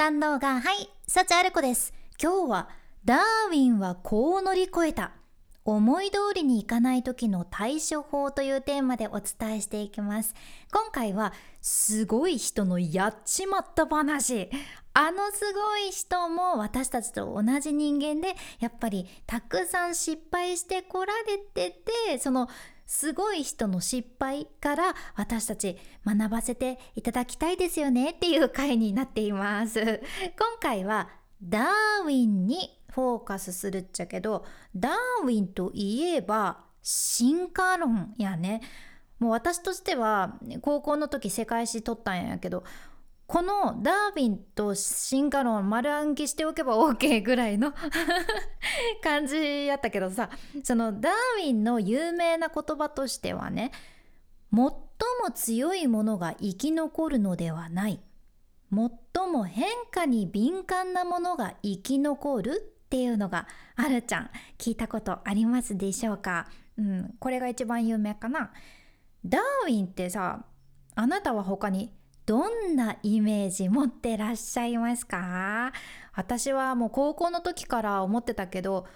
さん動画はい幸ある子です。今日はダーウィンはこう乗り越えた。思い通りにいかない時の対処法というテーマでお伝えしていきます。今回はすごい人のやっちまった話。あのすごい人も私たちと同じ人間でやっぱりたくさん失敗してこられててそのすごい人の失敗から私たち学ばせていただきたいですよねっていう回になっています。今回はダーウィンにフォーカスするっちゃけどダーウィンといえば進化論やね。もう私としては高校の時世界史取ったんやけどこのダーウィンと進化論丸暗記しておけば OK ぐらいの 感じやったけどさそのダーウィンの有名な言葉としてはね最も強いものが生き残るのではない。最も変化に敏感なものが生き残るっていうのがあるちゃん。聞いたことありますでしょうか？うんこれが一番有名かな。ダーウィンってさあなたは他にどんなイメージ持ってらっしゃいますか？私はもう高校の時から思ってたけど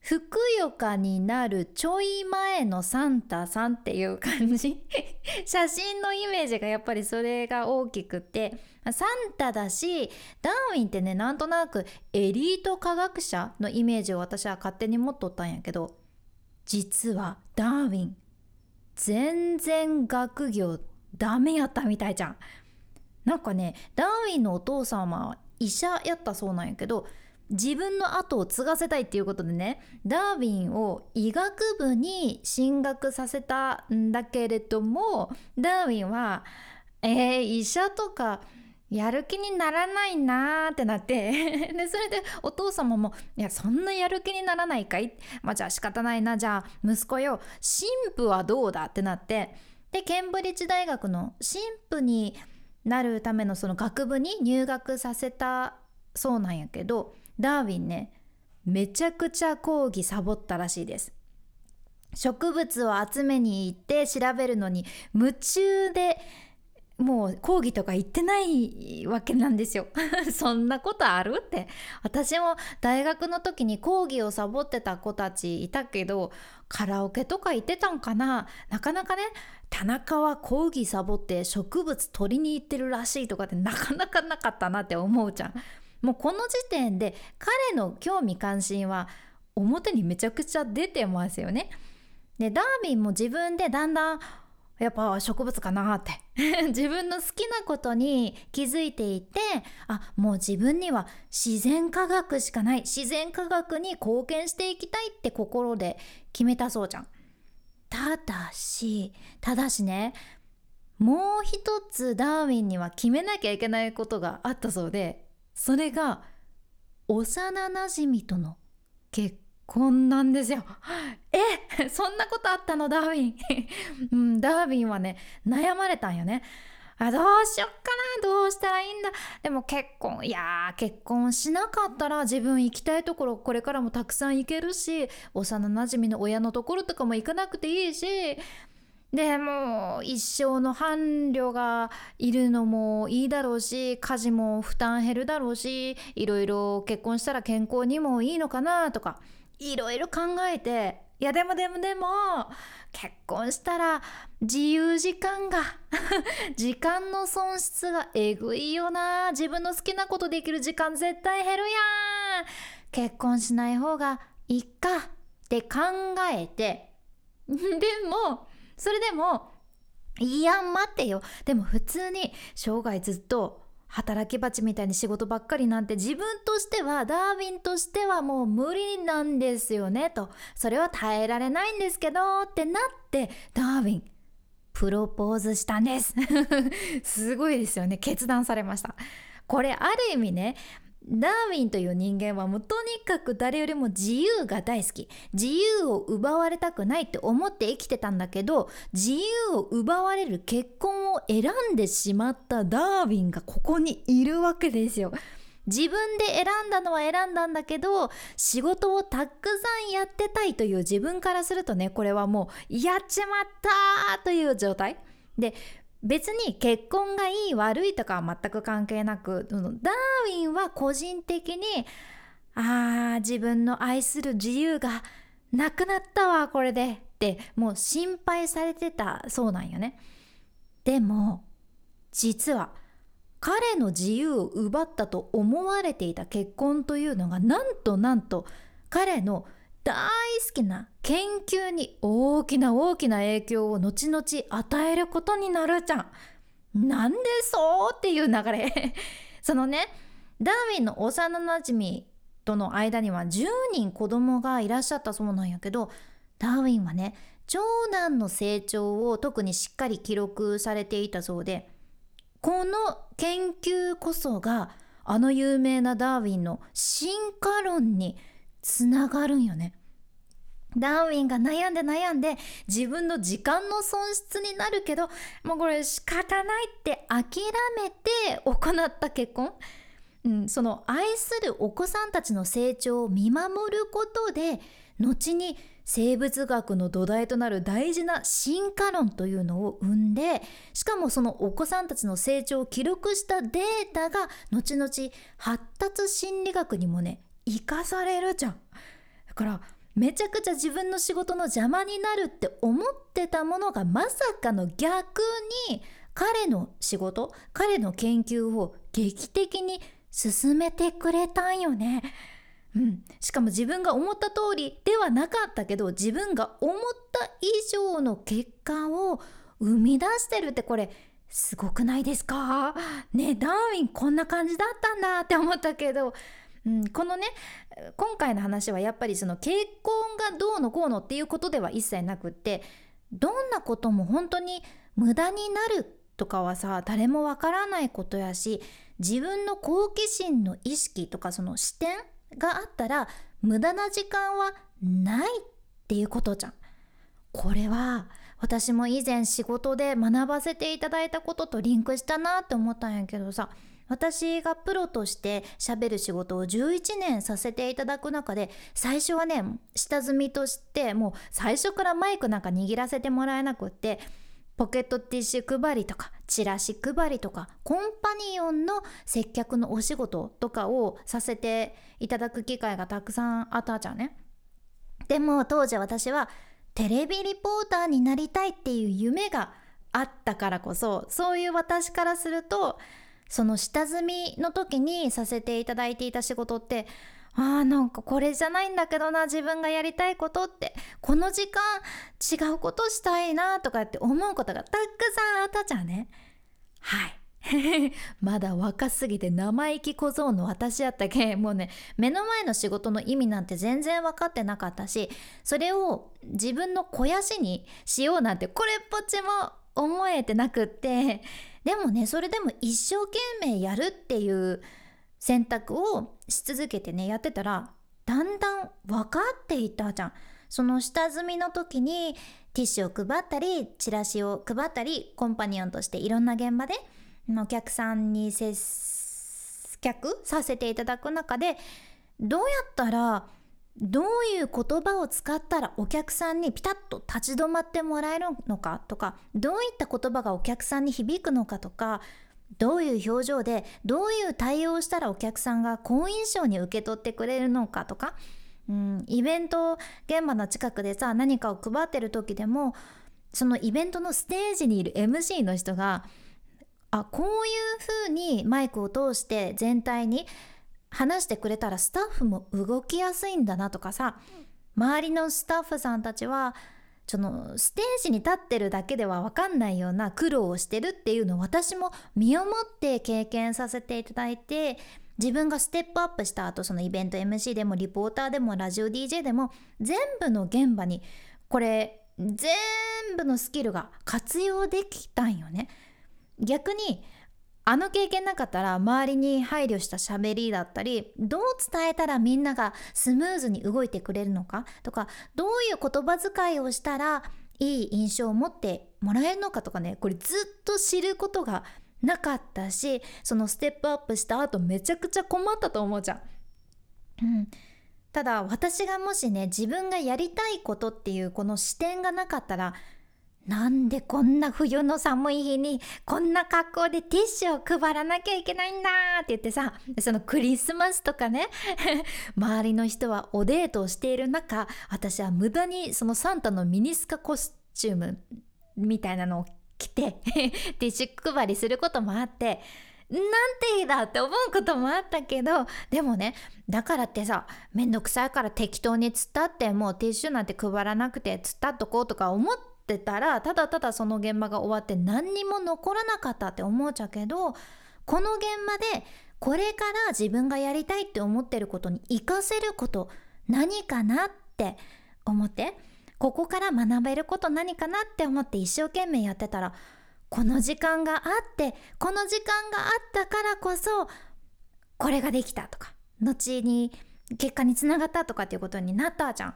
ふくよかになるちょい前のサンタさんっていう感じ 写真のイメージがやっぱりそれが大きくてサンタだしダーウィンってねなんとなくエリート科学者のイメージを私は勝手に持っとったんやけど実はダーウィン全然学業ダメやったみたいじゃん。なんかねダーウィンのお父様は医者やったそうなんやけど自分の後を継がせたいっていうことでねダーウィンを医学部に進学させたんだけれどもダーウィンはえー、医者とかやる気にならないなってなって でそれでお父様も「いやそんなやる気にならないかい?」まあじゃあ仕方ないな。じゃあ息子よ。神父はどうだ？ってなってでケンブリッジ大学の神父になるためのその学部に入学させたそうなんやけどダーウィンねめちゃくちゃ講義サボったらしいです。植物を集めに行って調べるのに夢中でもう講義とか行ってないわけなんですよ。そんなことあるって。私も大学の時に講義をサボってた子たちいたけどカラオケとか行ってたんかな。なかなかね田中は講義サボって植物取りに行ってるらしいとかってなかなかなかったなって思うじゃん。もうこの時点で彼の興味関心は表にめちゃくちゃ出てますよね。でダービンも自分でだんだんやっぱ植物かなって。自分の好きなことに気づいていてあもう自分には自然科学しかない。自然科学に貢献していきたいって心で決めたそうじゃん。ただしただしねもう一つダーウィンには決めなきゃいけないことがあったそうでそれが幼なじみとの結こんなんですよ。え そんなことあったのダーウィン、うん、ダーウィンはね悩まれたんよね。あどうしよっかなどうしたらいいんだでも結婚いや結婚しなかったら自分行きたいところこれからもたくさん行けるし幼なじみの親のところとかも行かなくていいしでも一生の伴侶がいるのもいいだろうし家事も負担減るだろうしいろいろ結婚したら健康にもいいのかなとかいろいろ考えていやでもでもでも結婚したら自由時間が 時間の損失がえぐいよな。自分の好きなことできる時間絶対減るやん。結婚しない方がいいかって考えて。でもそれでもいや待ってよ。でも普通に生涯ずっと働き蜂みたいに仕事ばっかりなんて自分としてはダーウィンとしてはもう無理なんですよねと。それは耐えられないんですけどってなってダーウィンプロポーズしたんです。すごいですよね。決断されました。これある意味ねダーウィンという人間はもうとにかく誰よりも自由が大好き自由を奪われたくないって思って生きてたんだけど自由を奪われる結婚を選んでしまったダーウィンがここにいるわけですよ。自分で選んだのは選んだんだけど仕事をたくさんやってたいという自分からするとねこれはもうやっちまったという状態で別に結婚がいい悪いとかは全く関係なくダーウィンは個人的にあー自分の愛する自由がなくなったわこれでってもう心配されてたそうなんよね。でも実は彼の自由を奪ったと思われていた結婚というのがなんとなんと彼の大好きな研究に大きな大きな影響を後々与えることになるじゃん。なんでそうっていう流れ そのねダーウィンの幼なじみとの間には10人子供がいらっしゃったそうなんやけどダーウィンはね長男の成長を特にしっかり記録されていたそうでこの研究こそがあの有名なダーウィンの進化論につながるんよね。ダーウィンが悩んで悩んで自分の時間の損失になるけどもうこれ仕方ないって諦めて行った結婚、うん、その愛するお子さんたちの成長を見守ることで後に生物学の土台となる大事な進化論というのを生んでしかもそのお子さんたちの成長を記録したデータが後々発達心理学にもね生かされるじゃん。だからめちゃくちゃ自分の仕事の邪魔になるって思ってたものがまさかの逆に彼の仕事彼の研究を劇的に進めてくれたんよね。うん、しかも自分が思った通りではなかったけど自分が思った以上の結果を生み出してるってこれすごくないですか？ねダーウィンこんな感じだったんだって思ったけど、うん、このね今回の話はやっぱりその結婚がどうのこうのっていうことでは一切なくってどんなことも本当に無駄になるとかはさ誰もわからないことやし自分の好奇心の意識とかその視点があったら無駄な時間はないっていうことじゃん。これは私も以前仕事で学ばせていただいたこととリンクしたなって思ったんやけどさ私がプロとして喋る仕事を11年させていただく中で最初はね下積みとしてもう最初からマイクなんか握らせてもらえなくってポケットティッシュ配りとかチラシ配りとかコンパニオンの接客のお仕事とかをさせていただく機会がたくさんあったじゃんね。でも当時私はテレビリポーターになりたいっていう夢があったからこそそういう私からするとその下積みの時にさせていただいていた仕事ってあーなんかこれじゃないんだけどな自分がやりたいことってこの時間違うことしたいなとかって思うことがたくさんあったじゃんね。はい。まだ若すぎて生意気小僧の私やったけもうね目の前の仕事の意味なんて全然分かってなかったしそれを自分の肥やしにしようなんてこれっぽっちも思えてなくって。でもねそれでも一生懸命やるっていう選択をし続けてねやってたらだんだん分かっていったじゃん。その下積みの時にティッシュを配ったりチラシを配ったりコンパニオンとしていろんな現場でお客さんに接客させていただく中でどうやったらどういう言葉を使ったらお客さんにピタッと立ち止まってもらえるのかとかどういった言葉がお客さんに響くのかとかどういう表情でどういう対応をしたらお客さんが好印象に受け取ってくれるのかとか、うん、イベント現場の近くでさ何かを配ってる時でもそのイベントのステージにいる MC の人があこういう風にマイクを通して全体に話してくれたらスタッフも動きやすいんだなとかさ周りのスタッフさんたちはそのステージに立ってるだけでは分かんないような苦労をしてるっていうのを私も身をもって経験させていただいて自分がステップアップした後そのイベント MC でもリポーターでもラジオ DJ でも全部の現場にこれ全部のスキルが活用できたんよね。逆にあの経験なかったら周りに配慮した喋りだったりどう伝えたらみんながスムーズに動いてくれるのか？とかどういう言葉遣いをしたらいい印象を持ってもらえるのかとかねこれずっと知ることがなかったしそのステップアップした後めちゃくちゃ困ったと思うじゃん。うん、ただ私がもしね自分がやりたいことっていうこの視点がなかったらなんでこんな冬の寒い日にこんな格好でティッシュを配らなきゃいけないんだって言ってさそのクリスマスとかね 周りの人はおデートをしている中私は無駄にそのサンタのミニスカコスチュームみたいなのを着て ティッシュ配りすることもあってなんていいだって思うこともあったけどでもねだからってさめんどくさいから適当につったってもうティッシュなんて配らなくてつったっとこうとか思ってってたらただただその現場が終わって何にも残らなかったって思っちゃうけどこの現場でこれから自分がやりたいって思ってることに活かせること何かなって思ってここから学べること何かなって思って一生懸命やってたらこの時間があってこの時間があったからこそこれができたとか後に結果につながったとかっていうことになったじゃん。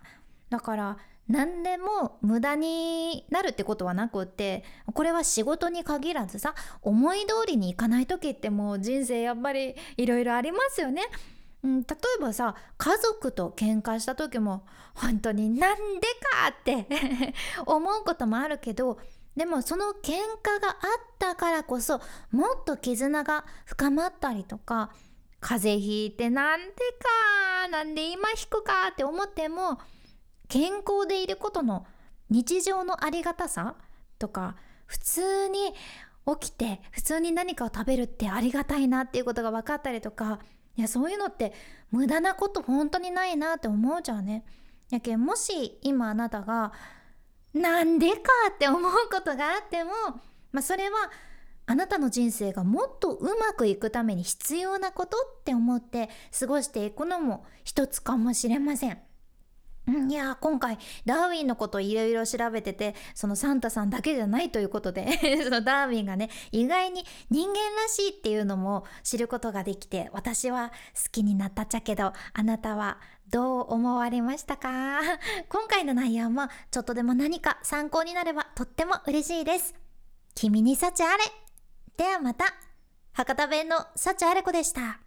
だから何でも無駄になるってことはなくってこれは仕事に限らずさ思い通りにいかない時ってもう人生やっぱりいろいろありますよね。うん、例えばさ家族と喧嘩した時も本当になんでかって 思うこともあるけどでもその喧嘩があったからこそもっと絆が深まったりとか風邪ひいてなんでかなんで今引くかって思っても健康でいることの日常のありがたさとか普通に起きて普通に何かを食べるってありがたいなっていうことが分かったりとかいやそういうのって無駄なこと本当にないなって思うじゃんね。やけんもし今あなたがなんでかって思うことがあっても、まあ、それはあなたの人生がもっとうまくいくために必要なことって思って過ごしていくのも一つかもしれません。いや今回ダーウィンのこといろいろ調べててそのサンタさんだけじゃないということで そのダーウィンがね意外に人間らしいっていうのも知ることができて私は好きになったっちゃけどあなたはどう思われましたか？今回の内容もちょっとでも何か参考になればとっても嬉しいです。君に幸あれ。ではまた。博多弁の幸あれ子でした。